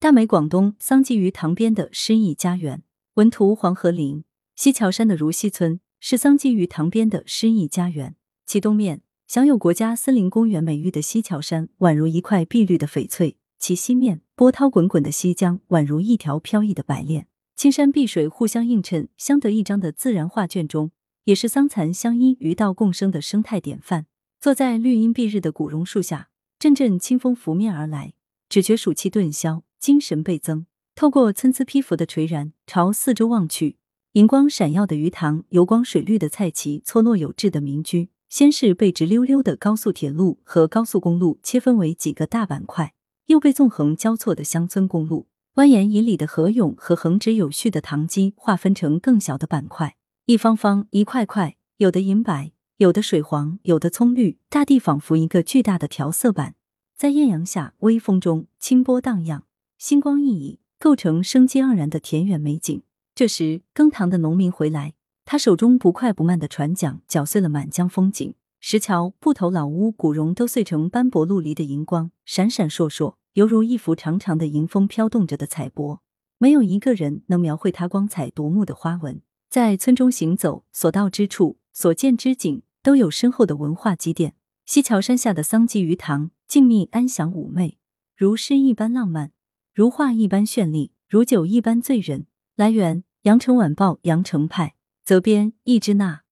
大美广东桑基鱼塘边的诗意家园，文图黄河林。西樵山的如溪村是桑基鱼塘边的诗意家园，其东面享有国家森林公园美誉的西樵山宛如一块碧绿的翡翠，其西面波涛滚滚的西江宛如一条飘逸的白链，青山碧水互相映衬，相得益彰的自然画卷中。也是桑蚕相依、鱼道共生的生态典范。坐在绿荫蔽日的古榕树下，阵阵清风拂面而来，只觉暑气顿消，精神倍增。透过参差披拂的垂簪，朝四周望去，银光闪耀的鱼塘，油光水绿的菜畦，错落有致的民居，先是被直溜溜的高速铁路和高速公路切分为几个大板块，又被纵横交错的乡村公路、蜿蜒以里的河涌和横直有序的塘基划分成更小的板块。一方方，一块块，有的银白，有的水黄，有的葱绿，大地仿佛一个巨大的调色板，在艳阳下、微风中清波荡漾，星光熠熠，构成生机盎然的田园美景。这时，耕塘的农民回来，他手中不快不慢的船桨搅碎了满江风景，石桥、埠头、老屋、古榕都碎成斑驳陆离的银光，闪闪烁烁，犹如一幅长长的迎风飘动着的彩帛，没有一个人能描绘它光彩夺目的花纹。在村中行走，所到之处，所见之景，都有深厚的文化积淀。西樵山下的桑基鱼塘，静谧安详妩媚，如诗一般浪漫，如画一般绚丽，如酒一般醉人。来源：羊城晚报羊城派，责编：易之娜。